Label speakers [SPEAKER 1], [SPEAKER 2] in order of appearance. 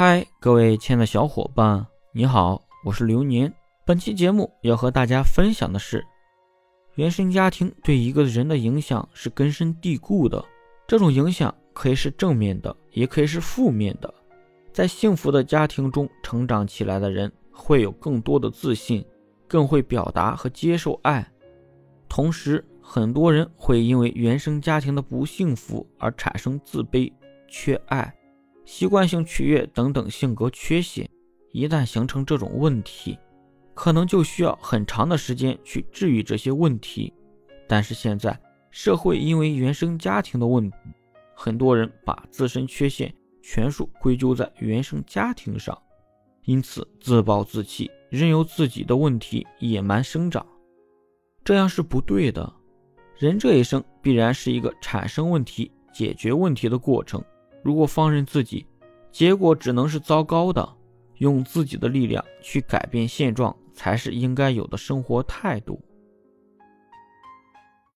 [SPEAKER 1] 嗨，各位亲爱的小伙伴，你好，我是流年。本期节目要和大家分享的是，原生家庭对一个人的影响是根深蒂固的。这种影响可以是正面的，也可以是负面的。在幸福的家庭中成长起来的人，会有更多的自信，更会表达和接受爱。同时，很多人会因为原生家庭的不幸福而产生自卑、缺爱。习惯性取悦等等性格缺陷，一旦形成这种问题，可能就需要很长的时间去治愈这些问题。但是现在社会因为原生家庭的问题，很多人把自身缺陷全数归咎在原生家庭上，因此自暴自弃，任由自己的问题野蛮生长，这样是不对的。人这一生必然是一个产生问题、解决问题的过程。如果放任自己，结果只能是糟糕的。用自己的力量去改变现状，才是应该有的生活态度。